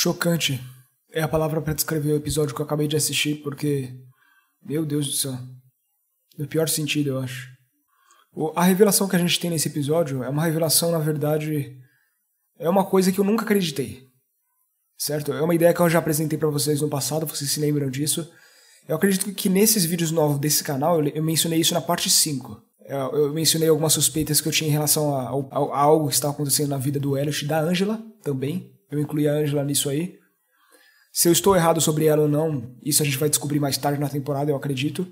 Chocante é a palavra para descrever o episódio que eu acabei de assistir, porque. Meu Deus do céu. No pior sentido, eu acho. A revelação que a gente tem nesse episódio é uma revelação, na verdade. É uma coisa que eu nunca acreditei. Certo? É uma ideia que eu já apresentei para vocês no passado, vocês se lembram disso. Eu acredito que nesses vídeos novos desse canal, eu mencionei isso na parte 5. Eu mencionei algumas suspeitas que eu tinha em relação a, a, a algo que estava acontecendo na vida do Elliot e da Angela também. Eu incluí a Angela nisso aí. Se eu estou errado sobre ela ou não, isso a gente vai descobrir mais tarde na temporada, eu acredito.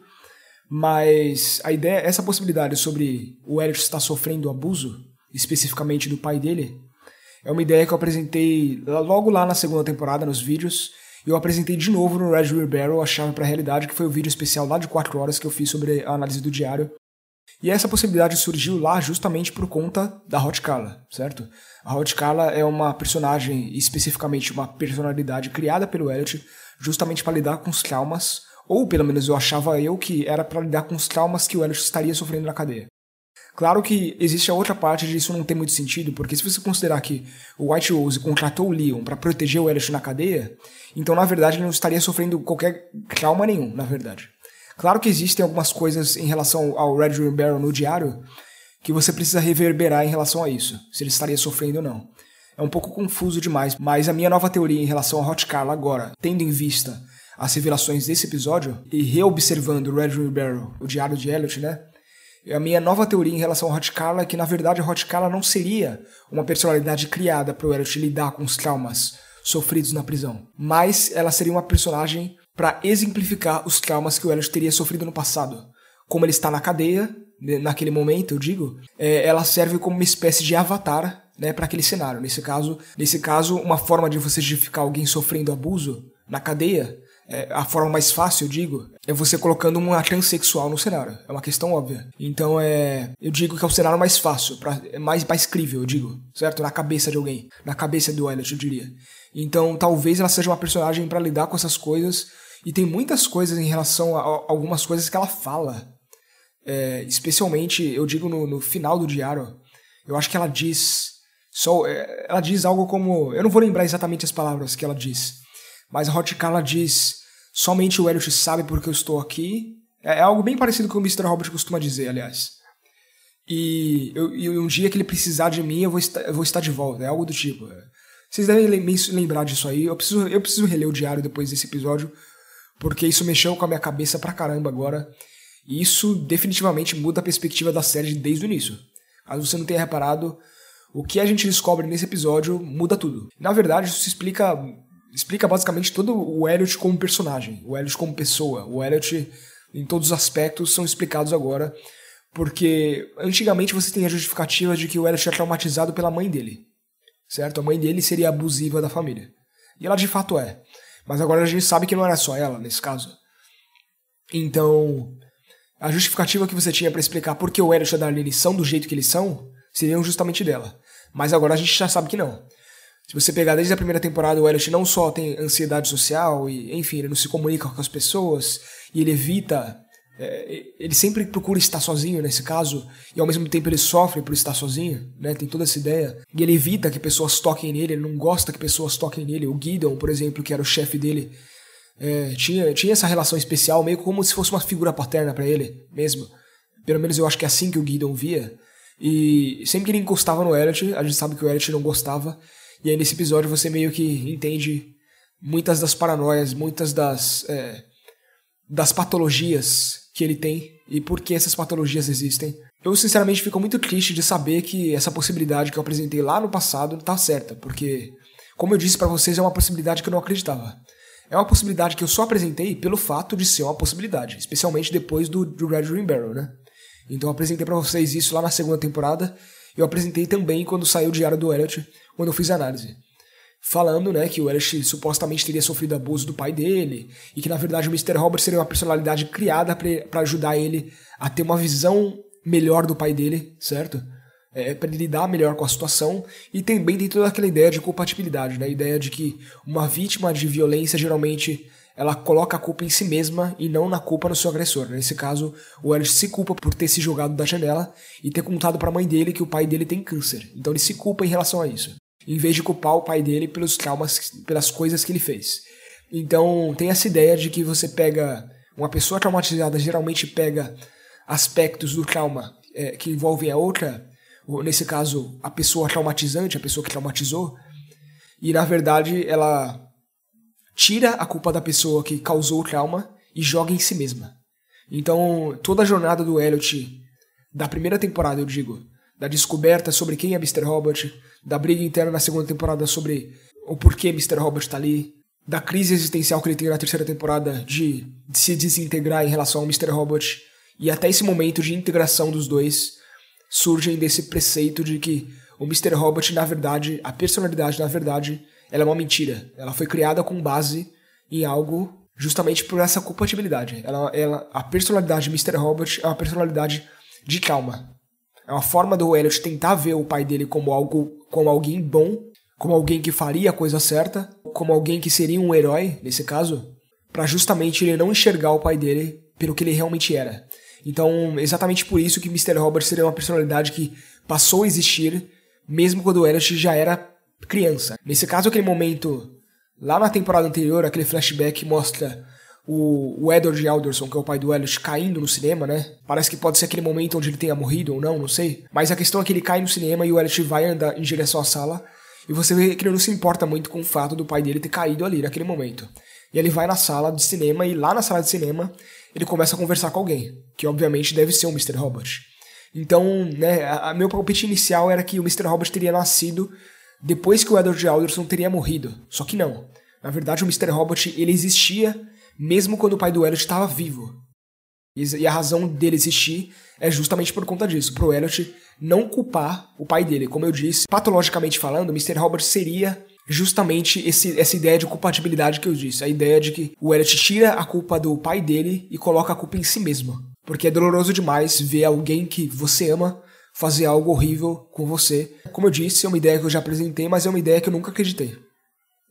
Mas a ideia, essa possibilidade sobre o Elliot estar sofrendo abuso, especificamente do pai dele, é uma ideia que eu apresentei logo lá na segunda temporada, nos vídeos. E eu apresentei de novo no Red Barrel a chave para a realidade, que foi o vídeo especial lá de 4 horas que eu fiz sobre a análise do diário. E essa possibilidade surgiu lá justamente por conta da Hot Carla, certo? A Hot Carla é uma personagem, especificamente uma personalidade criada pelo Elliot, justamente para lidar com os traumas, ou pelo menos eu achava eu que era para lidar com os traumas que o Elliot estaria sofrendo na cadeia. Claro que existe a outra parte de isso não ter muito sentido, porque se você considerar que o White Rose contratou o Leon para proteger o Elliot na cadeia, então na verdade ele não estaria sofrendo qualquer trauma nenhum, na verdade. Claro que existem algumas coisas em relação ao Red Barrel no diário que você precisa reverberar em relação a isso, se ele estaria sofrendo ou não. É um pouco confuso demais, mas a minha nova teoria em relação a Hot Carla agora, tendo em vista as revelações desse episódio e reobservando Red Barrel, o diário de Elliot, né? A minha nova teoria em relação a Hot Carla é que, na verdade, a Hot Carla não seria uma personalidade criada para o Elliot lidar com os traumas sofridos na prisão, mas ela seria uma personagem para exemplificar os traumas que o Elliot teria sofrido no passado. Como ele está na cadeia, né, naquele momento, eu digo, é, ela serve como uma espécie de avatar né, para aquele cenário. Nesse caso, nesse caso, uma forma de você justificar alguém sofrendo abuso na cadeia, é, a forma mais fácil, eu digo, é você colocando uma transexual no cenário. É uma questão óbvia. Então, é, eu digo que é o cenário mais fácil, pra, é mais, mais crível, eu digo, certo? Na cabeça de alguém. Na cabeça do Elliot, eu diria. Então, talvez ela seja uma personagem para lidar com essas coisas e tem muitas coisas em relação a, algumas coisas que ela fala. É, especialmente, eu digo no, no, final do diário, eu acho que ela diz. É, ela diz algo como. Eu não vou lembrar exatamente as palavras que ela diz. Mas a Hot Carla diz: Somente o Elliot sabe porque eu estou aqui. É, é algo bem parecido com o Mr. Robert costuma dizer, aliás. E, eu, e um dia que ele precisar de mim, eu vou estar, eu vou estar de volta. É algo do tipo. Vocês devem lembrar disso aí. Eu preciso, eu preciso reler o diário depois desse episódio porque isso mexeu com a minha cabeça pra caramba agora. E isso definitivamente muda a perspectiva da série desde o início. Caso você não tenha reparado, o que a gente descobre nesse episódio muda tudo. Na verdade, isso explica, explica basicamente todo o Elliot como personagem, o Elliot como pessoa. O Elliot, em todos os aspectos, são explicados agora. Porque antigamente você tem a justificativa de que o Elliot é traumatizado pela mãe dele. Certo? A mãe dele seria abusiva da família. E ela de fato é. Mas agora a gente sabe que não era só ela nesse caso. Então, a justificativa que você tinha para explicar por que o Elliot e a Darlene são do jeito que eles são seriam justamente dela. Mas agora a gente já sabe que não. Se você pegar desde a primeira temporada, o Elliot não só tem ansiedade social e, enfim, ele não se comunica com as pessoas e ele evita é, ele sempre procura estar sozinho nesse caso, e ao mesmo tempo ele sofre por estar sozinho, né? Tem toda essa ideia. E ele evita que pessoas toquem nele, ele não gosta que pessoas toquem nele. O Gideon, por exemplo, que era o chefe dele, é, tinha, tinha essa relação especial, meio como se fosse uma figura paterna para ele mesmo. Pelo menos eu acho que é assim que o Gideon via. E sempre que ele encostava no Elliot, a gente sabe que o Elliot não gostava. E aí nesse episódio você meio que entende muitas das paranoias, muitas das, é, das patologias que ele tem e por que essas patologias existem. Eu sinceramente fico muito triste de saber que essa possibilidade que eu apresentei lá no passado está certa, porque, como eu disse para vocês, é uma possibilidade que eu não acreditava. É uma possibilidade que eu só apresentei pelo fato de ser uma possibilidade, especialmente depois do, do Red Ring Barrel, né? Então eu apresentei para vocês isso lá na segunda temporada. Eu apresentei também quando saiu o Diário do Elliot, quando eu fiz a análise falando, né, que o Elliot supostamente teria sofrido abuso do pai dele e que na verdade o Mr. Robert seria uma personalidade criada para ajudar ele a ter uma visão melhor do pai dele, certo? É, para ele lidar melhor com a situação e também tem toda aquela ideia de compatibilidade, né? A ideia de que uma vítima de violência geralmente ela coloca a culpa em si mesma e não na culpa no seu agressor. Nesse caso, o Elliot se culpa por ter se jogado da janela e ter contado para a mãe dele que o pai dele tem câncer. Então ele se culpa em relação a isso. Em vez de culpar o pai dele pelos traumas, pelas coisas que ele fez. Então, tem essa ideia de que você pega. Uma pessoa traumatizada geralmente pega aspectos do trauma é, que envolvem a outra, ou, nesse caso, a pessoa traumatizante, a pessoa que traumatizou, e na verdade ela tira a culpa da pessoa que causou o trauma e joga em si mesma. Então, toda a jornada do Elliot, da primeira temporada, eu digo, da descoberta sobre quem é Mr. Robot, da briga interna na segunda temporada sobre o porquê Mr. Robot tá ali, da crise existencial que ele tem na terceira temporada de, se desintegrar em relação ao Mr. Robot, e até esse momento de integração dos dois surgem desse preceito de que o Mr. Robot, na verdade, a personalidade, na verdade, ela é uma mentira. Ela foi criada com base em algo justamente por essa compatibilidade. Ela, ela, a personalidade de Mr. Robot é uma personalidade de calma. É uma forma do Elliot tentar ver o pai dele como algo, como alguém bom, como alguém que faria a coisa certa, como alguém que seria um herói, nesse caso, para justamente ele não enxergar o pai dele pelo que ele realmente era. Então, exatamente por isso que Mr. Robert seria uma personalidade que passou a existir mesmo quando o Elliot já era criança. Nesse caso, aquele momento lá na temporada anterior, aquele flashback mostra o, o Edward Alderson, que é o pai do Elliot, caindo no cinema, né? Parece que pode ser aquele momento onde ele tenha morrido ou não, não sei. Mas a questão é que ele cai no cinema e o Elliot vai andar em direção à sala. E você vê que ele não se importa muito com o fato do pai dele ter caído ali naquele momento. E ele vai na sala de cinema e lá na sala de cinema ele começa a conversar com alguém, que obviamente deve ser o Mr. Robot. Então, né, a, a meu palpite inicial era que o Mr. Robot teria nascido depois que o Edward Alderson teria morrido. Só que não. Na verdade, o Mr. Robot ele existia mesmo quando o pai do Elliot estava vivo. E a razão dele existir é justamente por conta disso, pro Elliot não culpar o pai dele. Como eu disse, patologicamente falando, Mr. Robert seria justamente esse, essa ideia de compatibilidade que eu disse. A ideia de que o Elliot tira a culpa do pai dele e coloca a culpa em si mesmo. Porque é doloroso demais ver alguém que você ama fazer algo horrível com você. Como eu disse, é uma ideia que eu já apresentei, mas é uma ideia que eu nunca acreditei.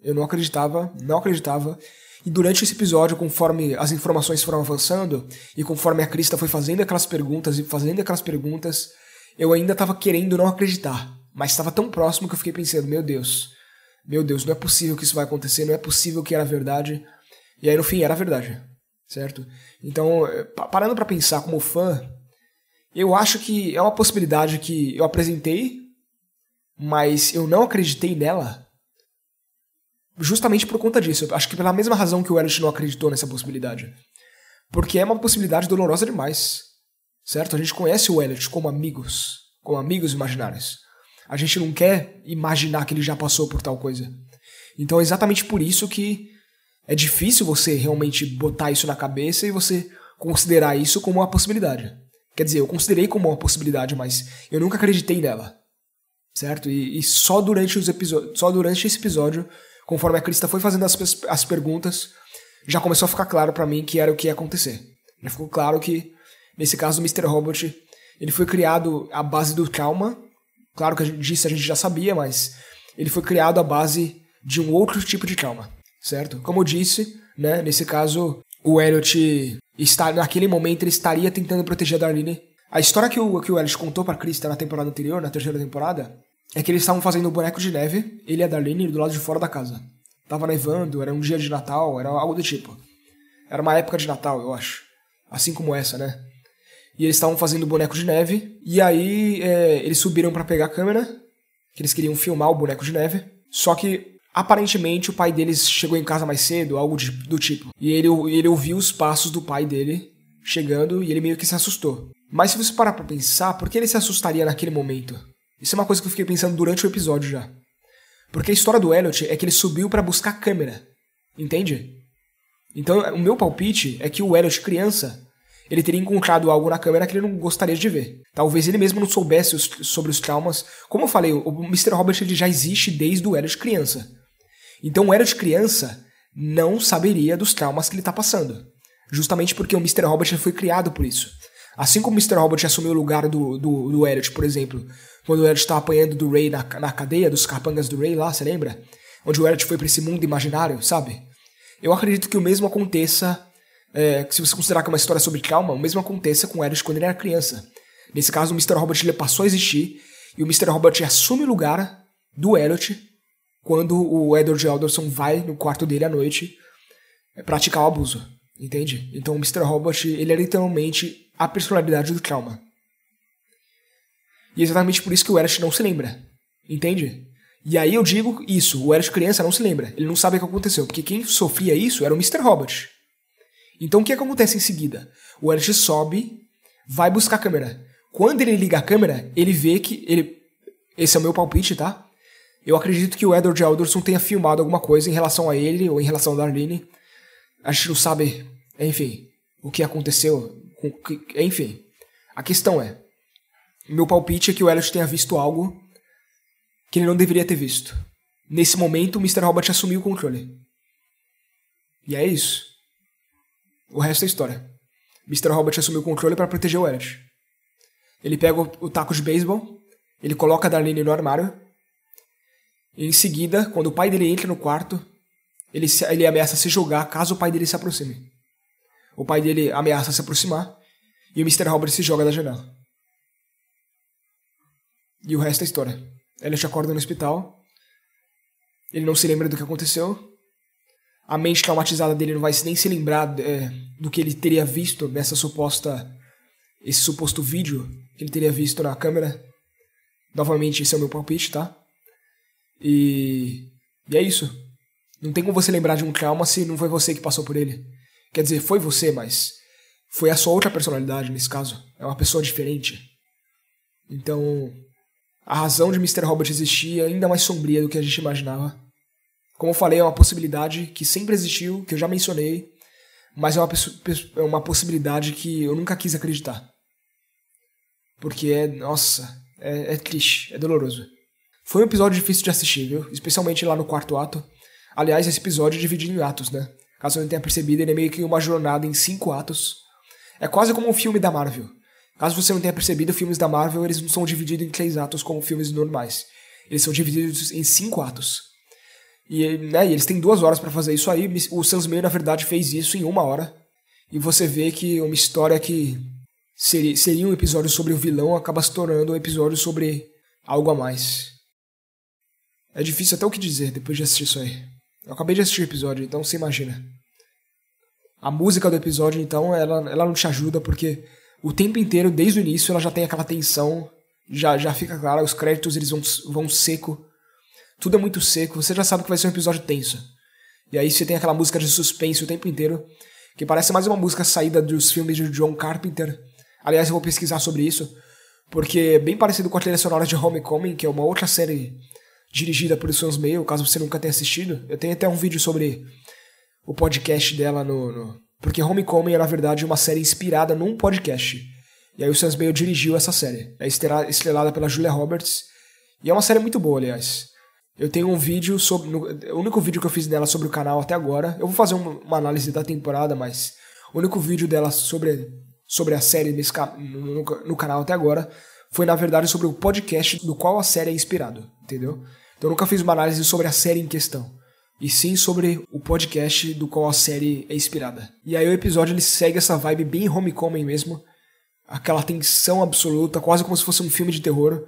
Eu não acreditava, não acreditava. E durante esse episódio, conforme as informações foram avançando, e conforme a Krista foi fazendo aquelas perguntas e fazendo aquelas perguntas, eu ainda estava querendo não acreditar. Mas estava tão próximo que eu fiquei pensando, meu Deus, meu Deus, não é possível que isso vai acontecer, não é possível que era verdade. E aí no fim era verdade, certo? Então, eh, parando para pensar como fã, eu acho que é uma possibilidade que eu apresentei, mas eu não acreditei nela justamente por conta disso. Acho que pela mesma razão que o Elliot não acreditou nessa possibilidade. Porque é uma possibilidade dolorosa demais. Certo? A gente conhece o Elliot como amigos, como amigos imaginários. A gente não quer imaginar que ele já passou por tal coisa. Então é exatamente por isso que é difícil você realmente botar isso na cabeça e você considerar isso como uma possibilidade. Quer dizer, eu considerei como uma possibilidade, mas eu nunca acreditei nela. Certo? E, e só durante os episódios, só durante esse episódio conforme a Krista foi fazendo as, as perguntas, já começou a ficar claro para mim que era o que ia acontecer. Já ficou claro que, nesse caso, o Mr. Robot, ele foi criado à base do trauma. Claro que a gente disse, a gente já sabia, mas ele foi criado à base de um outro tipo de trauma, certo? Como eu disse, né, nesse caso, o Elliot está naquele momento ele estaria tentando proteger a Darlene. A história que o que o Elliot contou para Krista na temporada anterior, na terceira temporada, é que eles estavam fazendo um boneco de neve, ele e a Darlene, do lado de fora da casa. Tava nevando, era um dia de Natal, era algo do tipo. Era uma época de Natal, eu acho. Assim como essa, né? E eles estavam fazendo boneco de neve, e aí é, eles subiram para pegar a câmera, que eles queriam filmar o boneco de neve. Só que, aparentemente, o pai deles chegou em casa mais cedo, algo de, do tipo. E ele, ele ouviu os passos do pai dele chegando, e ele meio que se assustou. Mas se você parar pra pensar, por que ele se assustaria naquele momento? Isso é uma coisa que eu fiquei pensando durante o episódio já. Porque a história do Elliot é que ele subiu para buscar a câmera. Entende? Então, o meu palpite é que o Elliot, criança, ele teria encontrado algo na câmera que ele não gostaria de ver. Talvez ele mesmo não soubesse os, sobre os traumas. Como eu falei, o Mr. Robert ele já existe desde o Elliot criança. Então, o Elliot criança não saberia dos traumas que ele está passando. Justamente porque o Mr. Robert foi criado por isso. Assim como o Mr. Robot assumiu o lugar do, do, do Elliot, por exemplo, quando o Elliot estava apanhando do Ray na, na cadeia, dos capangas do Ray lá, você lembra? Onde o Elliot foi para esse mundo imaginário, sabe? Eu acredito que o mesmo aconteça, é, se você considerar que é uma história sobre trauma, o mesmo aconteça com o Elliot quando ele era criança. Nesse caso, o Mr. Robot ele passou a existir e o Mr. Robot assume o lugar do Elliot quando o Edward Alderson vai no quarto dele à noite praticar o abuso, entende? Então o Mr. Robot, ele é literalmente a personalidade do trauma. E é exatamente por isso que o Elliot não se lembra, entende? E aí eu digo isso, o Elliot criança não se lembra, ele não sabe o que aconteceu, porque quem sofria isso era o Mr. Robot. Então o que, é que acontece em seguida? O Elliot sobe, vai buscar a câmera. Quando ele liga a câmera, ele vê que ele. Esse é o meu palpite, tá? Eu acredito que o Edward Alderson tenha filmado alguma coisa em relação a ele ou em relação a Darlene. A gente não sabe, enfim, o que aconteceu. Enfim, a questão é: meu palpite é que o Elliot tenha visto algo que ele não deveria ter visto. Nesse momento, o Mr. Robot assumiu o controle. E é isso. O resto é história. Mr. Robot assumiu o controle para proteger o Elliot. Ele pega o, taco de beisebol, ele coloca a Darlene no armário, e em seguida, quando o pai dele entra no quarto, ele, se, ele ameaça se jogar caso o pai dele se aproxime. O pai dele ameaça se aproximar, e o Mr. Robert se joga da janela. E o resto é história. Elliot acorda no hospital, ele não se lembra do que aconteceu, a mente traumatizada dele não vai nem se lembrar é, do que ele teria visto nessa suposta. esse suposto vídeo que ele teria visto na câmera. Novamente, esse é o meu palpite, tá? E. E é isso. Não tem como você lembrar de um trauma se não foi você que passou por ele. Quer dizer, foi você, mas. Foi a sua outra personalidade nesse caso. É uma pessoa diferente. Então. A razão de Mr. Robot existir é ainda mais sombria do que a gente imaginava. Como eu falei, é uma possibilidade que sempre existiu, que eu já mencionei, mas é uma, é uma possibilidade que eu nunca quis acreditar. Porque é, nossa, é, é triste, é doloroso. Foi um episódio difícil de assistir, viu? Especialmente lá no quarto ato. Aliás, esse episódio é dividido em atos, né? Caso eu não tenha percebido, ele é meio que uma jornada em cinco atos. É quase como um filme da Marvel. Caso você não tenha percebido, filmes da Marvel eles não são divididos em três atos como filmes normais. Eles são divididos em cinco atos. E, né, e eles têm duas horas para fazer isso aí. O Sam Smith, na verdade, fez isso em uma hora. E você vê que uma história que seria, seria um episódio sobre o vilão acaba se tornando um episódio sobre algo a mais. É difícil até o que dizer depois de assistir isso aí. Eu acabei de assistir o episódio, então você imagina. A música do episódio, então, ela, ela não te ajuda porque o tempo inteiro, desde o início, ela já tem aquela tensão. Já, já fica claro, os créditos eles vão, vão seco tudo é muito seco, você já sabe que vai ser um episódio tenso. E aí você tem aquela música de suspense o tempo inteiro, que parece mais uma música saída dos filmes de John Carpenter. Aliás, eu vou pesquisar sobre isso, porque é bem parecido com a trilha sonora de Homecoming, que é uma outra série dirigida por Sons Mail, caso você nunca tenha assistido. Eu tenho até um vídeo sobre o podcast dela no, no... Porque Homecoming é, na verdade, uma série inspirada num podcast. E aí o Sans Mail dirigiu essa série. É estrelada pela Julia Roberts. E é uma série muito boa, aliás. Eu tenho um vídeo sobre. No, o único vídeo que eu fiz dela sobre o canal até agora. Eu vou fazer uma, uma análise da temporada, mas o único vídeo dela sobre, sobre a série nesse, no, no, no, canal até agora foi, na verdade, sobre o podcast do qual a série é inspirado, entendeu? Então eu nunca fiz uma análise sobre a série em questão. E sim sobre o podcast do qual a série é inspirada. E aí o episódio ele segue essa vibe bem homecoming mesmo. Aquela tensão absoluta, quase como se fosse um filme de terror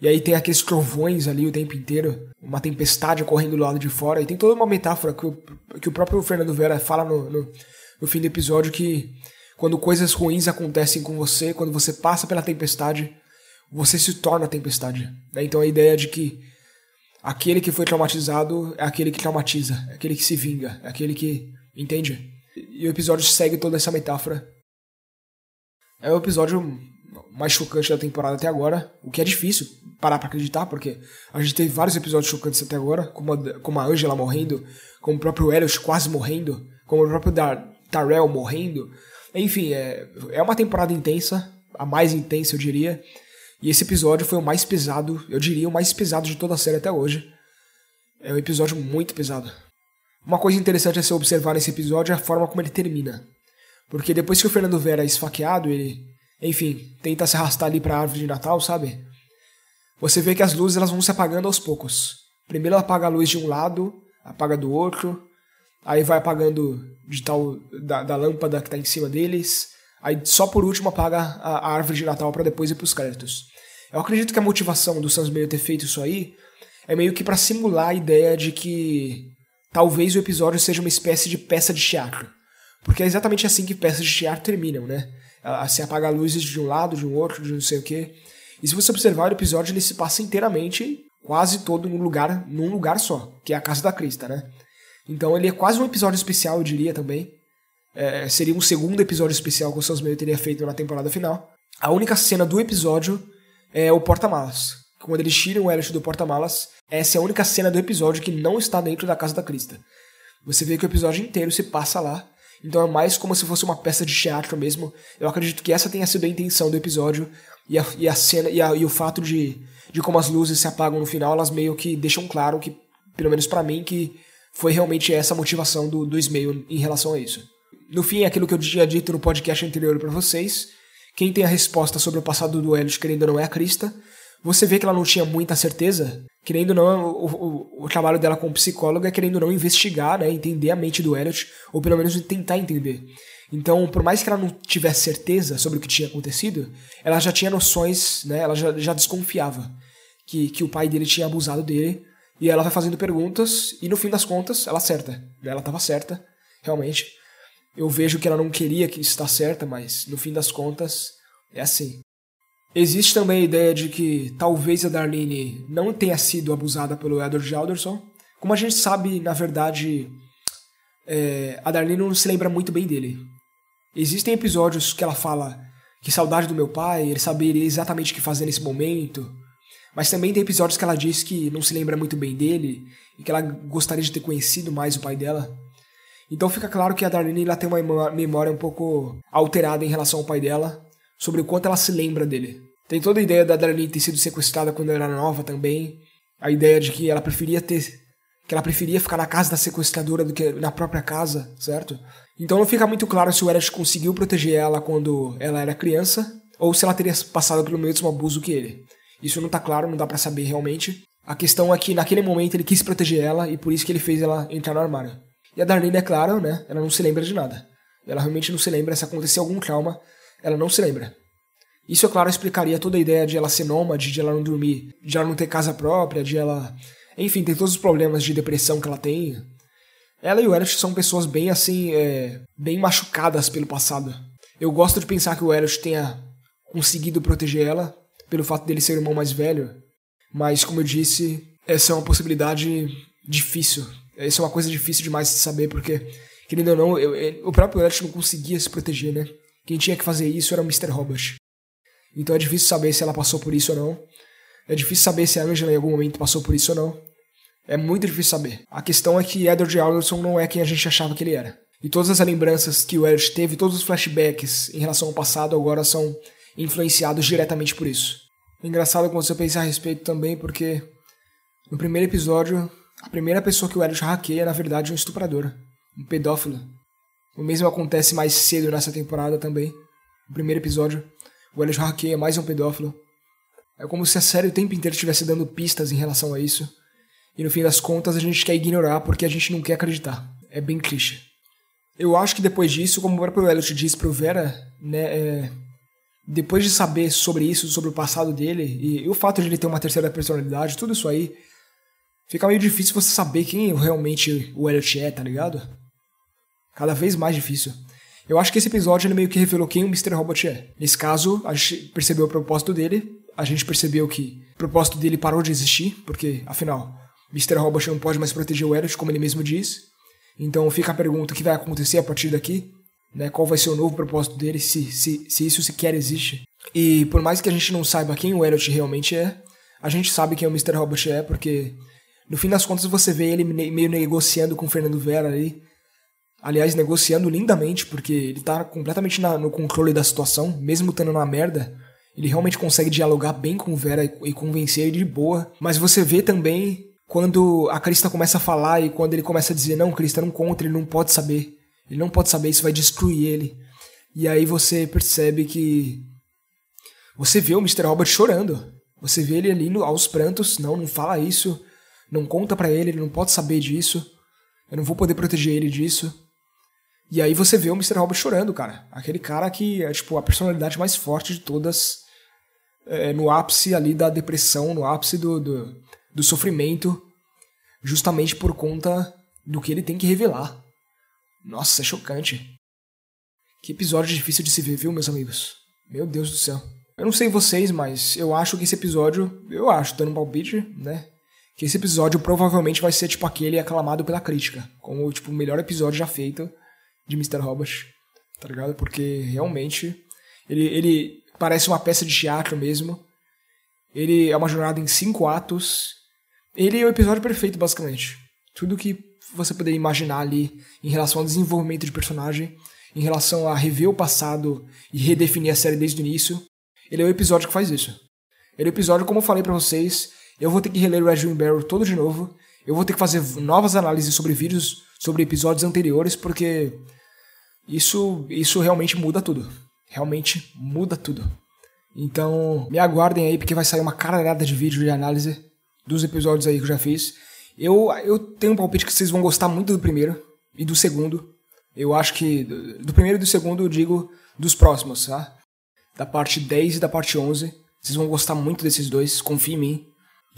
e aí tem aqueles trovões ali o tempo inteiro, uma tempestade correndo do lado de fora. E tem toda uma metáfora que o, que o próprio Fernando Vera fala no, no, no fim do episódio que quando coisas ruins acontecem com você, quando você passa pela tempestade, você se torna a tempestade. Né? Então a ideia de que aquele que foi traumatizado é aquele que traumatiza, é aquele que se vinga, é aquele que. Entende? E o episódio segue toda essa metáfora. É um episódio mais chocante da temporada até agora, o que é difícil parar para acreditar, porque a gente teve vários episódios chocantes até agora, como a, como a Angela morrendo, como o próprio Elliot quase morrendo, como o próprio Dar Darrell morrendo. Enfim, é, é uma temporada intensa, a mais intensa eu diria, e esse episódio foi o mais pesado, eu diria o mais pesado de toda a série até hoje. É um episódio muito pesado. Uma coisa interessante a se observar nesse episódio é a forma como ele termina. Porque depois que o Fernando Vera é esfaqueado, ele enfim, tenta se arrastar ali para a árvore de Natal, sabe? Você vê que as luzes elas vão se apagando aos poucos. Primeiro apaga a luz de um lado, apaga do outro, aí vai apagando de tal da, da lâmpada que está em cima deles, aí só por último apaga a, árvore de Natal para depois ir para os créditos. Eu acredito que a motivação do Sans Meio ter feito isso aí é meio que para simular a ideia de que talvez o episódio seja uma espécie de peça de teatro. Porque é exatamente assim que peças de teatro terminam, né? Se apaga luzes de um lado, de um outro, de não sei o quê. E se você observar o episódio, ele se passa inteiramente, quase todo num lugar, num lugar só, que é a casa da Crista, né? Então ele é quase um episódio especial, eu diria também. É, seria um segundo episódio especial que o Sam Smith teria feito na temporada final. A única cena do episódio é o porta-malas. Quando eles tiram o Elliot do porta-malas, essa é a única cena do episódio que não está dentro da casa da Crista. Você vê que o episódio inteiro se passa lá então é mais como se fosse uma peça de teatro mesmo. Eu acredito que essa tenha sido a intenção do episódio. E a, e a cena e, a, e o fato de, de como as luzes se apagam no final, elas meio que deixam claro que, pelo menos para mim, que foi realmente essa a motivação do, do Ismail em relação a isso. No fim, é aquilo que eu tinha dito no podcast anterior para vocês. Quem tem a resposta sobre o passado do Elliot, querendo ou não, é a Krista. Você vê que ela não tinha muita certeza, querendo ou não, o, o, o, trabalho dela como psicóloga é querendo ou não investigar, né, entender a mente do Elliot, ou pelo menos tentar entender. Então, por mais que ela não tivesse certeza sobre o que tinha acontecido, ela já tinha noções, né, ela já, já desconfiava que, que o pai dele tinha abusado dele, e ela vai fazendo perguntas, e no fim das contas, ela acerta. Ela estava certa, realmente. Eu vejo que ela não queria que está certa, mas no fim das contas, é assim. Existe também a ideia de que talvez a Darlene não tenha sido abusada pelo Edward Alderson. Como a gente sabe, na verdade, é, a Darlene não se lembra muito bem dele. Existem episódios que ela fala que saudade do meu pai, ele saberia exatamente o que fazer nesse momento. Mas também tem episódios que ela diz que não se lembra muito bem dele e que ela gostaria de ter conhecido mais o pai dela. Então fica claro que a Darlene ela tem uma memória um pouco alterada em relação ao pai dela sobre o quanto ela se lembra dele. Tem toda a ideia da Darlene ter sido sequestrada quando era nova também. A ideia de que ela preferia ter. que ela preferia ficar na casa da sequestradora do que na própria casa, certo? Então não fica muito claro se o Eric conseguiu proteger ela quando ela era criança ou se ela teria passado pelo mesmo abuso que ele. Isso não tá claro, não dá para saber realmente. A questão é que naquele momento ele quis proteger ela e por isso que ele fez ela entrar no armário. E a Darlene, é claro, né? Ela não se lembra de nada. Ela realmente não se lembra se aconteceu algum trauma ela não se lembra. Isso, é claro, explicaria toda a ideia de ela ser nômade, de ela não dormir, de ela não ter casa própria, de ela. Enfim, tem todos os problemas de depressão que ela tem. Ela e o Elliot são pessoas bem assim. É, bem machucadas pelo passado. Eu gosto de pensar que o Elliot tenha conseguido proteger ela, pelo fato dele ser o irmão mais velho. Mas, como eu disse, essa é uma possibilidade difícil. Essa é uma coisa difícil demais de saber, porque, querendo ou não, eu, eu, o próprio Elliot não conseguia se proteger, né? Quem tinha que fazer isso era o Mr. Robert. Então é difícil saber se ela passou por isso ou não. É difícil saber se a Angela em algum momento passou por isso ou não. É muito difícil saber. A questão é que Edward Alderson não é quem a gente achava que ele era. E todas as lembranças que o Edward teve, todos os flashbacks em relação ao passado agora são influenciados diretamente por isso. Engraçado quando você pensa a respeito também, porque no primeiro episódio, a primeira pessoa que o Edward hackeia é na verdade um estuprador, um pedófilo. O mesmo acontece mais cedo nessa temporada também. No primeiro episódio, o Elliot hackeia mais um pedófilo. É como se a série o tempo inteiro estivesse dando pistas em relação a isso. E no fim das contas a gente quer ignorar porque a gente não quer acreditar. É bem clichê. Eu acho que depois disso, como o próprio Elliot disse pro Vera, né, é... depois de saber sobre isso, sobre o passado dele, e, e o fato de ele ter uma terceira personalidade, tudo isso aí, fica meio difícil você saber quem realmente o Elliot é, tá ligado? cada vez mais difícil. Eu acho que esse episódio ele meio que revelou quem o Mr. Robot é. Nesse caso, a gente percebeu o propósito dele, a gente percebeu que o propósito dele parou de existir, porque, afinal, Mr. Robot não pode mais proteger o Elliot, como ele mesmo diz. Então fica a pergunta: o que vai acontecer a partir daqui? Né, qual vai ser o novo propósito dele, se, se, se isso sequer existe. E por mais que a gente não saiba quem o Elliot realmente é, a gente sabe quem o Mr. Robot é, porque no fim das contas você vê ele meio negociando com o Fernando Vera ali, Aliás, negociando lindamente, porque ele tá completamente na, no controle da situação, mesmo estando na merda. Ele realmente consegue dialogar bem com o Vera e, e convencer ele de boa. Mas você vê também quando a Krista começa a falar e quando ele começa a dizer: Não, Krista, não conta, ele não pode saber. Ele não pode saber, isso vai destruir ele. E aí você percebe que. Você vê o Mr. Robert chorando. Você vê ele ali no, aos prantos: Não, não fala isso. Não conta para ele, ele não pode saber disso. Eu não vou poder proteger ele disso. E aí você vê o Mr. Robert chorando, cara. Aquele cara que é, tipo, a personalidade mais forte de todas, é, no ápice ali da depressão, no ápice do, do, do sofrimento, justamente por conta do que ele tem que revelar. Nossa, é chocante. Que episódio difícil de se ver, viu, meus amigos? Meu Deus do céu. Eu não sei vocês, mas eu acho que esse episódio, eu acho, dando um palpite, né? Que esse episódio provavelmente vai ser tipo aquele aclamado pela crítica, como tipo o melhor episódio já feito de Mr. Robot, tá ligado? Porque realmente ele, ele parece uma peça de teatro mesmo. Ele é uma jornada em cinco atos. Ele é o episódio perfeito, basicamente. Tudo que você poderia imaginar ali em relação ao desenvolvimento de personagem, em relação a rever o passado e redefinir a série desde o início, ele é o episódio que faz isso. Ele é o episódio, como eu falei para vocês, eu vou ter que reler o Red Barrel todo de novo. Eu vou ter que fazer novas análises sobre vídeos, sobre episódios anteriores, porque isso, isso realmente muda tudo. Realmente muda tudo. Então, me aguardem aí, porque vai sair uma caralhada de vídeo de análise dos episódios aí que eu já fiz. Eu, eu tenho um palpite que vocês vão gostar muito do primeiro e do segundo. Eu acho que do primeiro e do segundo eu digo dos próximos, tá? Da parte 10 e da parte 11. Vocês vão gostar muito desses dois, confiem em mim.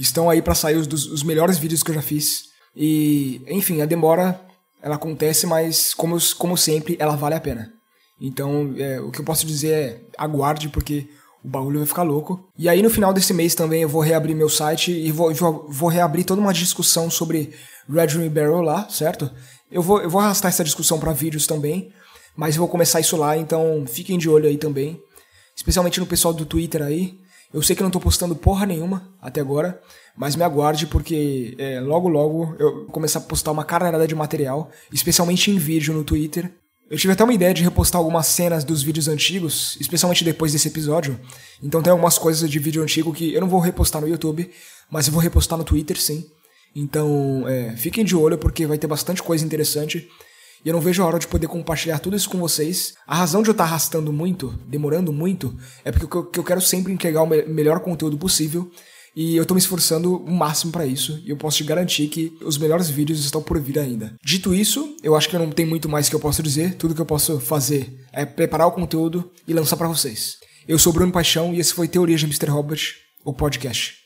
Estão aí para sair os, dos, os melhores vídeos que eu já fiz. E, enfim, a demora ela acontece, mas como, como sempre, ela vale a pena. Então, é, o que eu posso dizer é aguarde, porque o bagulho vai ficar louco. E aí no final desse mês também eu vou reabrir meu site e vou, vou, reabrir toda uma discussão sobre Red Barrel lá, certo? Eu vou, eu vou arrastar essa discussão para vídeos também, mas eu vou começar isso lá, então fiquem de olho aí também. Especialmente no pessoal do Twitter aí. Eu sei que não tô postando porra nenhuma até agora, mas me aguarde porque é, logo logo eu vou começar a postar uma caralhada de material, especialmente em vídeo no Twitter. Eu tive até uma ideia de repostar algumas cenas dos vídeos antigos, especialmente depois desse episódio. Então tem algumas coisas de vídeo antigo que eu não vou repostar no YouTube, mas eu vou repostar no Twitter sim. Então é, fiquem de olho porque vai ter bastante coisa interessante. E eu não vejo a hora de poder compartilhar tudo isso com vocês. A razão de eu estar arrastando muito, demorando muito, é porque eu quero sempre entregar o melhor conteúdo possível. E eu tô me esforçando o máximo para isso, e eu posso te garantir que os melhores vídeos estão por vir ainda. Dito isso, eu acho que não tem muito mais que eu posso dizer, tudo que eu posso fazer é preparar o conteúdo e lançar para vocês. Eu sou Bruno Paixão e esse foi Teoria de Mr. Robert, o podcast.